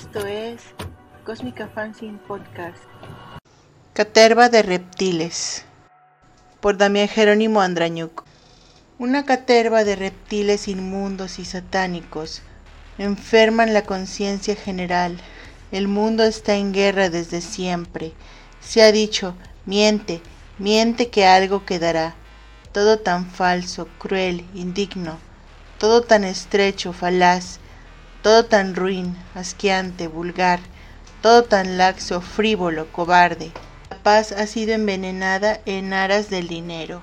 Esto es Cósmica Podcast. Caterva de reptiles por Damián Jerónimo Andrañuc. Una caterva de reptiles inmundos y satánicos enferman la conciencia general. El mundo está en guerra desde siempre. Se ha dicho, miente, miente que algo quedará. Todo tan falso, cruel, indigno, todo tan estrecho, falaz, todo tan ruin, asqueante, vulgar, todo tan laxo, frívolo, cobarde. La paz ha sido envenenada en aras del dinero.